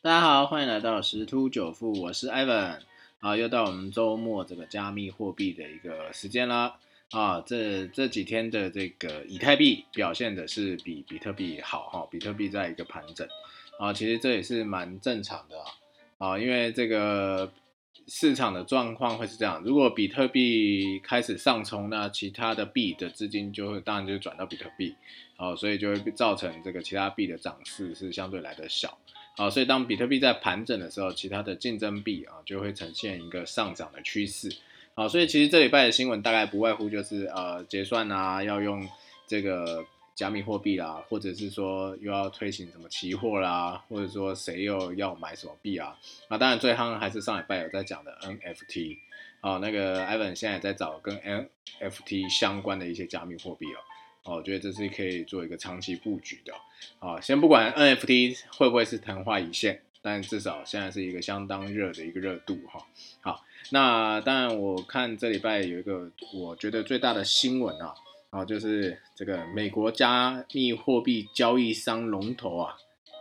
大家好，欢迎来到十突九富，我是 Evan，啊，又到我们周末这个加密货币的一个时间啦。啊，这这几天的这个以太币表现的是比比特币好哈，比特币在一个盘整。啊，其实这也是蛮正常的啊。啊，因为这个市场的状况会是这样，如果比特币开始上冲，那其他的币的资金就会当然就转到比特币，哦，所以就会造成这个其他币的涨势是相对来的小。啊，所以当比特币在盘整的时候，其他的竞争币啊就会呈现一个上涨的趋势。好，所以其实这礼拜的新闻大概不外乎就是呃结算啊，要用这个加密货币啦，或者是说又要推行什么期货啦，或者说谁又要买什么币啊。啊，当然最夯还是上礼拜有在讲的 NFT。啊，那个 Evan 现在在找跟 NFT 相关的一些加密货币哦。哦，我觉得这是可以做一个长期布局的啊。先不管 NFT 会不会是昙花一现，但至少现在是一个相当热的一个热度哈。好，那当然我看这礼拜有一个我觉得最大的新闻啊，啊就是这个美国加密货币交易商龙头啊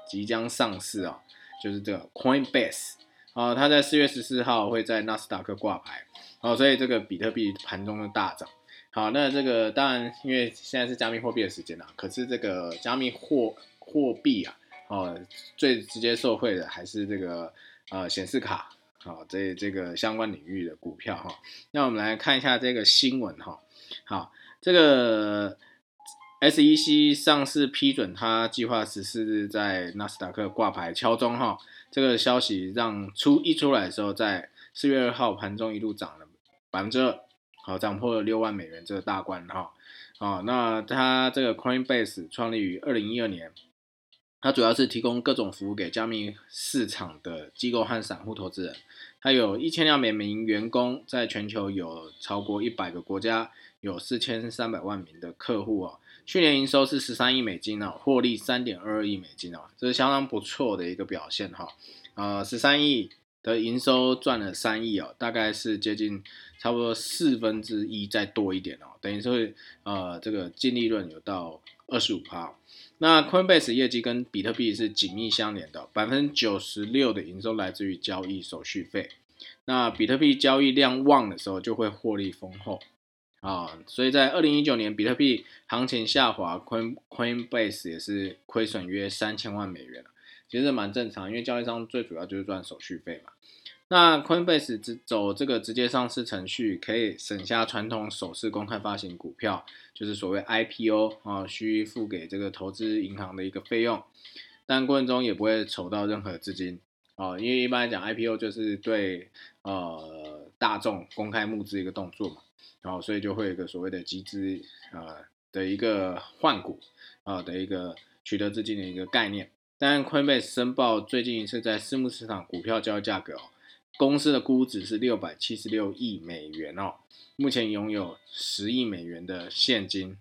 即将上市啊，就是这个 Coinbase 啊，它在四月十四号会在纳斯达克挂牌，哦，所以这个比特币盘中的大涨。好，那这个当然，因为现在是加密货币的时间啦。可是这个加密货货币啊，哦，最直接受惠的还是这个呃显示卡，好，这这个相关领域的股票哈。那我们来看一下这个新闻哈。好，这个 SEC 上市批准，它计划十四日在纳斯达克挂牌敲钟哈。这个消息让出一出来的时候，在四月二号盘中一度涨了百分之二。好，涨破了六万美元这个大关哈。啊，那它这个 Coinbase 创立于二零一二年，它主要是提供各种服务给加密市场的机构和散户投资人。它有一千两百名员工，在全球有超过一百个国家，有四千三百万名的客户哦。去年营收是十三亿美金哦，获利三点二二亿美金哦，这是相当不错的一个表现哈。呃，十三亿。的营收赚了三亿哦，大概是接近差不多四分之一再多一点哦，等于是呃这个净利润有到二十五趴。那 Coinbase 业绩跟比特币是紧密相连的，百分之九十六的营收来自于交易手续费。那比特币交易量旺的时候就会获利丰厚啊，所以在二零一九年比特币行情下滑，Coin Coinbase 也是亏损约三千万美元其实蛮正常，因为交易商最主要就是赚手续费嘛。那 Coinbase 只走这个直接上市程序，可以省下传统首次公开发行股票，就是所谓 IPO 啊，需付给这个投资银行的一个费用，但过程中也不会筹到任何资金啊，因为一般来讲 IPO 就是对呃大众公开募资一个动作嘛，然后所以就会有一个所谓的集资啊的一个换股啊的一个取得资金的一个概念。但 Coinbase 申报最近一次在私募市场股票交易价格哦。公司的估值是六百七十六亿美元哦，目前拥有十亿美元的现金。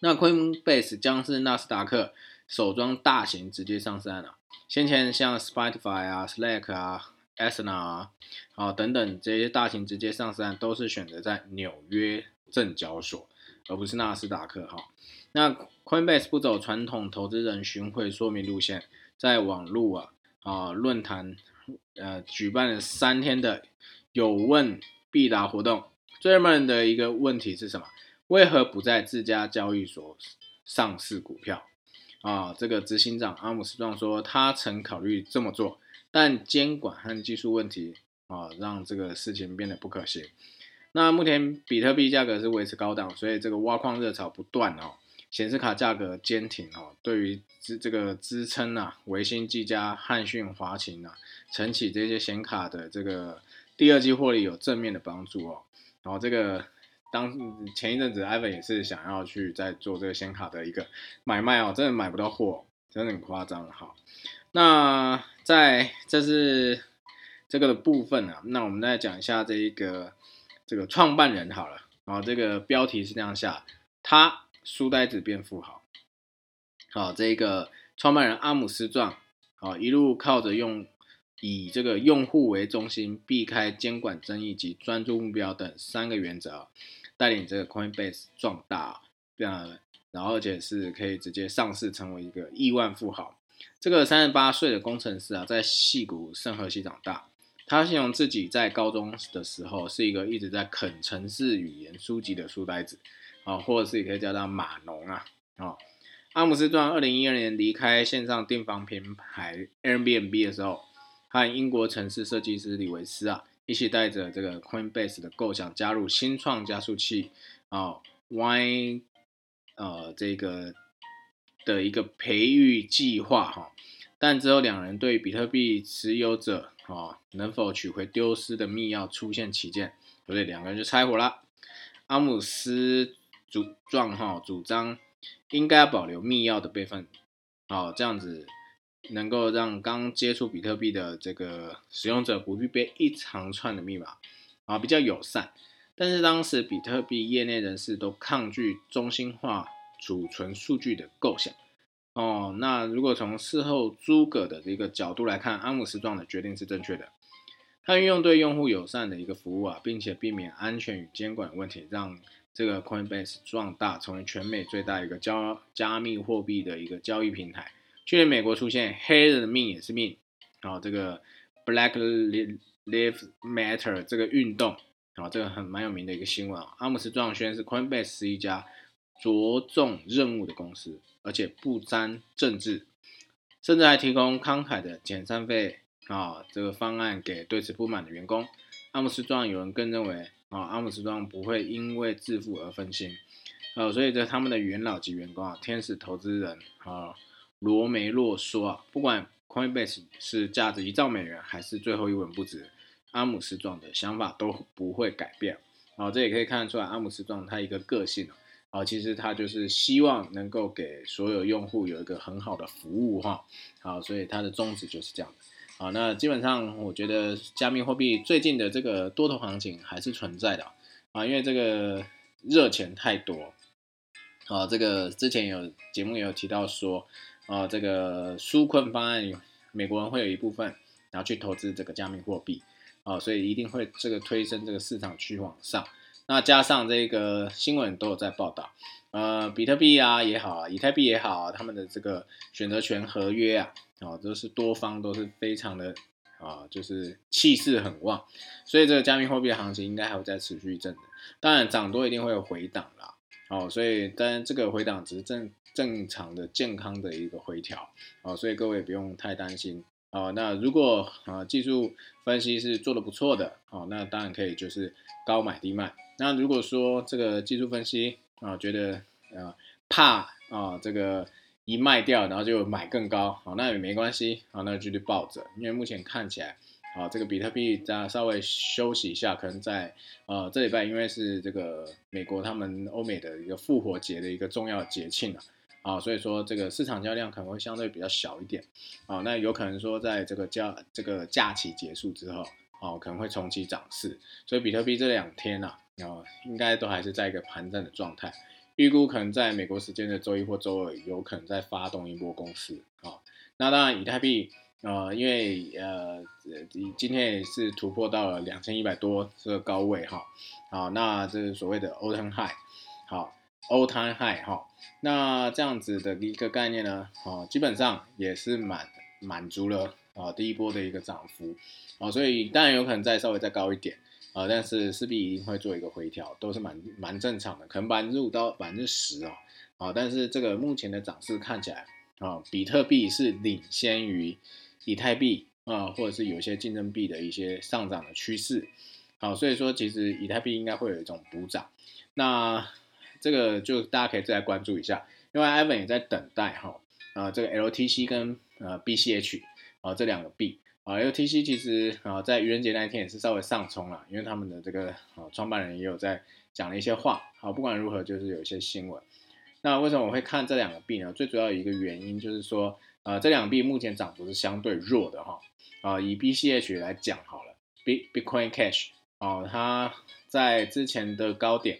那 Coinbase 将是纳斯达克首桩大型直接上市案了。先前像 Spotify 啊、Slack 啊、Asana 啊、啊等等这些大型直接上市案都是选择在纽约证交所，而不是纳斯达克哈。那 Coinbase 不走传统投资人巡回说明路线，在网络啊啊论坛。呃，举办了三天的有问必答活动。最热门的一个问题是什么？为何不在自家交易所上市股票？啊，这个执行长阿姆斯壮说，他曾考虑这么做，但监管和技术问题啊，让这个事情变得不可行。那目前比特币价格是维持高档，所以这个挖矿热潮不断哦。显示卡价格坚挺哦，对于支这个支撑啊，维新、技嘉、汉讯、华擎啊，晨起这些显卡的这个第二季获利有正面的帮助哦。然后这个当前一阵子，Ivan 也是想要去在做这个显卡的一个买卖哦，真的买不到货，真的很夸张哈。那在这是这个的部分啊，那我们再讲一下这一个这个创办人好了，然后这个标题是这样下，他。书呆子变富豪，好，这个创办人阿姆斯壮，好，一路靠着用以这个用户为中心，避开监管争议及专注目标等三个原则，带领这个 Coinbase 壮大，这样，然后而且是可以直接上市成为一个亿万富豪。这个三十八岁的工程师啊，在戏谷圣河西长大。他形容自己在高中的时候是一个一直在啃城市语言书籍的书呆子啊，或者是也可以叫他码农啊。哦，阿姆斯壮二零一二年离开线上订房平台 Airbnb 的时候，和英国城市设计师李维斯啊一起带着这个 Coinbase 的构想加入新创加速器啊 Y 呃这个的一个培育计划哈。但之后两人对比特币持有者啊能否取回丢失的密钥出现歧见，所以两个人就拆伙了。阿姆斯主状哈主张应该要保留密钥的备份，好这样子能够让刚接触比特币的这个使用者不必背一长串的密码啊比较友善。但是当时比特币业内人士都抗拒中心化储存数据的构想。哦，那如果从事后诸葛的这个角度来看，阿姆斯壮的决定是正确的。他运用对用户友善的一个服务啊，并且避免安全与监管问题，让这个 Coinbase 壮大，成为全美最大一个交加密货币的一个交易平台。去年美国出现黑人的命也是命，啊，这个 Black Lives Matter 这个运动，啊，这个很蛮有名的一个新闻啊。阿姆斯壮宣是 Coinbase 是一家着重任务的公司。而且不沾政治，甚至还提供慷慨的减三费啊这个方案给对此不满的员工。阿姆斯壮有人更认为啊，阿姆斯壮不会因为致富而分心，呃，所以这他们的元老级员工啊，天使投资人啊罗梅洛说啊，不管 Coinbase 是价值一兆美元还是最后一文不值，阿姆斯壮的想法都不会改变。啊，这也可以看得出来阿姆斯壮他一个个性啊，其实他就是希望能够给所有用户有一个很好的服务哈，好，所以他的宗旨就是这样好，那基本上我觉得加密货币最近的这个多头行情还是存在的啊，因为这个热钱太多啊，这个之前有节目也有提到说啊，这个纾困方案，美国人会有一部分然后去投资这个加密货币啊，所以一定会这个推升这个市场趋往上。那加上这个新闻都有在报道，呃，比特币啊也好啊，以太币也好啊，他们的这个选择权合约啊，啊，都是多方都是非常的啊，就是气势很旺，所以这个加密货币的行情应该还会再持续一阵子。当然涨多一定会有回档啦，哦，所以当然这个回档只是正正常的、健康的一个回调，哦，所以各位不用太担心。哦，那如果啊技术分析是做的不错的，哦，那当然可以就是高买低卖。那如果说这个技术分析啊，觉得啊怕啊这个一卖掉，然后就买更高，好，那也没关系，好，那就继续抱着，因为目前看起来，啊这个比特币在稍微休息一下，可能在呃这礼拜，因为是这个美国他们欧美的一个复活节的一个重要节庆啊，啊，所以说这个市场交易量可能会相对比较小一点，啊，那有可能说在这个假这个假期结束之后，哦可能会重启涨势，所以比特币这两天呢。哦，应该都还是在一个盘整的状态，预估可能在美国时间的周一或周二有可能再发动一波攻势啊。那当然，以太币呃，因为呃今天也是突破到了两千一百多这个高位哈，好，那这是所谓的 all time high，好，all time high 哈，那这样子的一个概念呢，哦，基本上也是满满足了啊第一波的一个涨幅，啊，所以当然有可能再稍微再高一点。啊，但是势必一定会做一个回调，都是蛮蛮正常的，可能百分之五到百分之十哦，啊，但是这个目前的涨势看起来啊，比特币是领先于以太币啊，或者是有一些竞争币的一些上涨的趋势，好，所以说其实以太币应该会有一种补涨，那这个就大家可以再来关注一下，因为 Evan 也在等待哈，啊，这个 LTC 跟呃 BCH 啊这两个币。啊，LTC 其实啊，在愚人节那一天也是稍微上冲了，因为他们的这个啊创办人也有在讲了一些话。好，不管如何，就是有一些新闻。那为什么我会看这两个币呢？最主要一个原因就是说，呃，这两币目前涨幅是相对弱的哈。啊，以 BCH 来讲好了，Bitcoin Cash 啊，它在之前的高点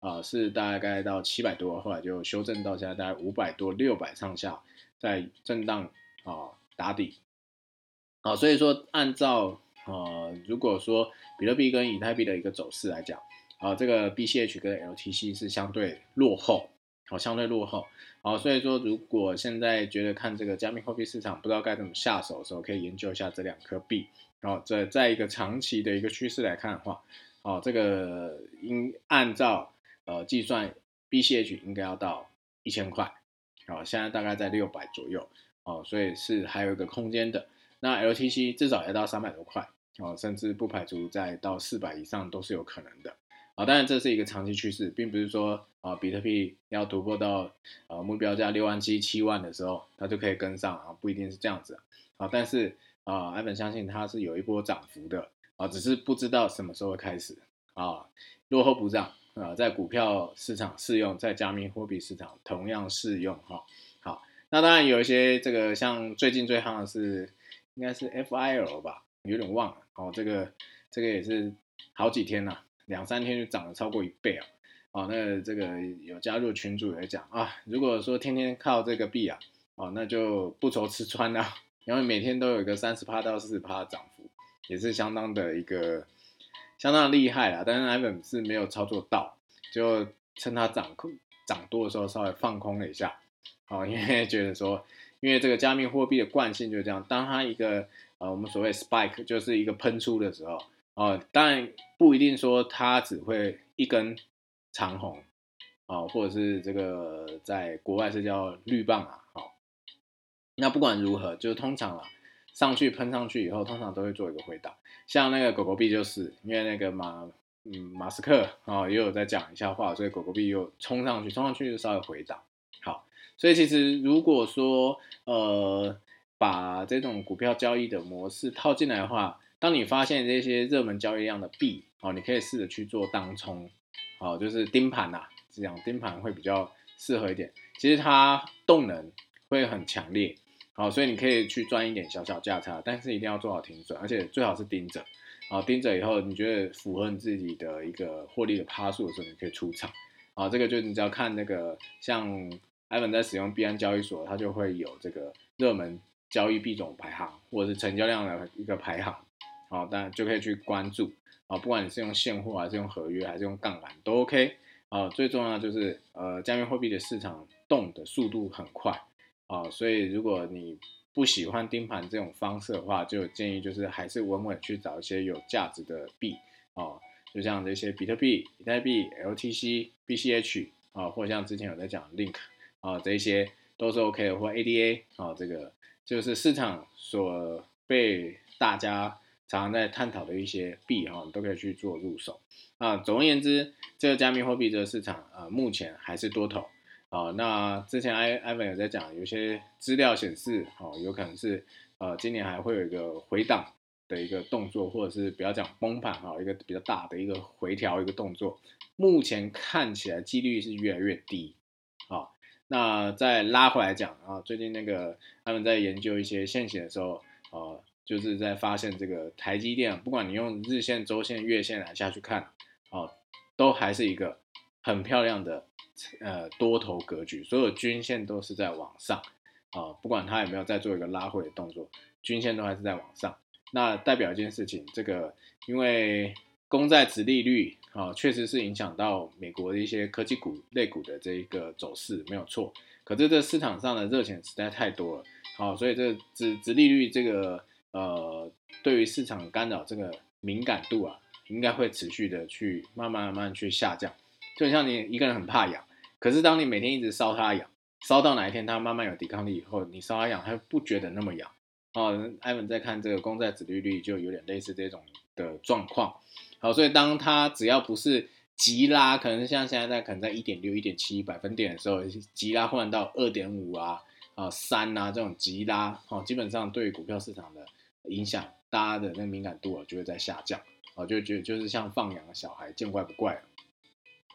啊是大概到七百多，后来就修正到现在大概五百多、六百上下，在震荡啊打底。啊，所以说按照呃，如果说比特币跟以太币的一个走势来讲，啊，这个 BCH 跟 LTC 是相对落后，好，相对落后，好，所以说如果现在觉得看这个加密货币市场不知道该怎么下手的时候，可以研究一下这两颗币。然后在在一个长期的一个趋势来看的话，哦，这个应按照呃计算，BCH 应该要到一千块，哦，现在大概在六百左右，哦，所以是还有一个空间的。那 LTC 至少要到三百多块。哦，甚至不排除在到四百以上都是有可能的啊。当然，这是一个长期趋势，并不是说啊，比特币要突破到呃目标价六万七、七万的时候，它就可以跟上啊，不一定是这样子啊。但是啊，艾本相信它是有一波涨幅的啊，只是不知道什么时候会开始啊。落后补涨啊，在股票市场适用，在加密货币市场同样适用哈。好，那当然有一些这个像最近最夯的是应该是 FIL 吧。有点忘了哦，这个这个也是好几天了，两三天就涨了超过一倍啊！哦，那这个有加入群主也讲啊，如果说天天靠这个币啊，哦，那就不愁吃穿了，因为每天都有一个三十趴到四十趴的涨幅，也是相当的一个相当厉害啦。但是 Ivan 是没有操作到，就趁它涨空涨多的时候稍微放空了一下，哦，因为觉得说，因为这个加密货币的惯性就是这样，当它一个呃，我们所谓 spike 就是一个喷出的时候，哦，当然不一定说它只会一根长红，哦，或者是这个在国外是叫绿棒啊，好，那不管如何，就是通常啊，上去喷上去以后，通常都会做一个回档，像那个狗狗币就是因为那个马，嗯，马斯克啊也有在讲一下话，所以狗狗币又冲上去，冲上去就稍微回档，所以其实如果说呃。把这种股票交易的模式套进来的话，当你发现这些热门交易量的币哦，你可以试着去做当冲，哦，就是盯盘呐，这样盯盘会比较适合一点。其实它动能会很强烈，好，所以你可以去赚一点小小价差，但是一定要做好停损，而且最好是盯着，啊，盯着以后你觉得符合你自己的一个获利的趴数的时候，你可以出场，啊，这个就你只要看那个像艾文在使用币安交易所，它就会有这个热门。交易币种排行，或者是成交量的一个排行，好，当然就可以去关注啊。不管你是用现货还是用合约还是用杠杆都 OK 啊。最重要就是呃，加密货币的市场动的速度很快啊，所以如果你不喜欢盯盘这种方式的话，就建议就是还是稳稳去找一些有价值的币啊，就像这些比特币、以太币、LTC、BCH 啊，或像之前有在讲 Link 啊，这一些都是 OK 的，或 ADA 啊，这个。就是市场所被大家常常在探讨的一些币哈，你都可以去做入手啊。总而言之，这个加密货币这个市场啊，目前还是多头啊。那之前艾艾文有在讲，有些资料显示哦，有可能是呃今年还会有一个回档的一个动作，或者是不要讲崩盘哈，一个比较大的一个回调一个动作。目前看起来几率是越来越低。那再拉回来讲啊，最近那个他们在研究一些线型的时候，呃，就是在发现这个台积电，不管你用日线、周线、月线来下去看，哦，都还是一个很漂亮的呃多头格局，所有均线都是在往上，啊，不管它有没有在做一个拉回的动作，均线都还是在往上，那代表一件事情，这个因为。公债值利率啊，确实是影响到美国的一些科技股类股的这一个走势，没有错。可是这市场上的热钱实在太多了，好，所以这值值利率这个呃，对于市场干扰这个敏感度啊，应该会持续的去慢慢慢慢去下降。就像你一个人很怕痒，可是当你每天一直烧它痒，烧到哪一天它慢慢有抵抗力以后，你烧它痒，它不觉得那么痒。哦，艾文在看这个公债殖利率，就有点类似这种的状况。好，所以当它只要不是急拉，可能像现在在可能在一点六、一点七百分点的时候，急拉换到二点五啊、啊三啊这种急拉，哦，基本上对股票市场的影响，大家的那个敏感度啊就会在下降，哦，就觉就是像放养的小孩，见怪不怪了。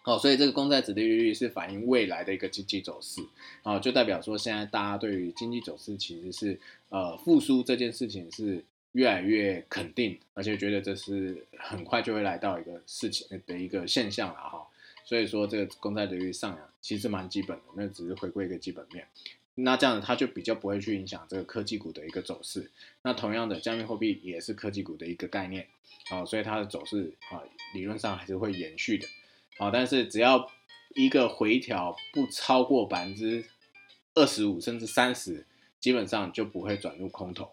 好，所以这个公债指利率是反映未来的一个经济走势，啊，就代表说现在大家对于经济走势其实是呃复苏这件事情是。越来越肯定，而且觉得这是很快就会来到一个事情的一个现象了哈。所以说这个公债利率上扬其实蛮基本的，那只是回归一个基本面。那这样子它就比较不会去影响这个科技股的一个走势。那同样的，加密货币也是科技股的一个概念，啊，所以它的走势啊理论上还是会延续的。好，但是只要一个回调不超过百分之二十五甚至三十，基本上就不会转入空头。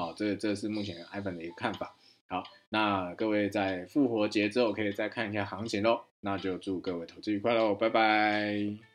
好，这这是目前 Ivan 的一个看法。好，那各位在复活节之后可以再看一下行情喽。那就祝各位投资愉快喽，拜拜。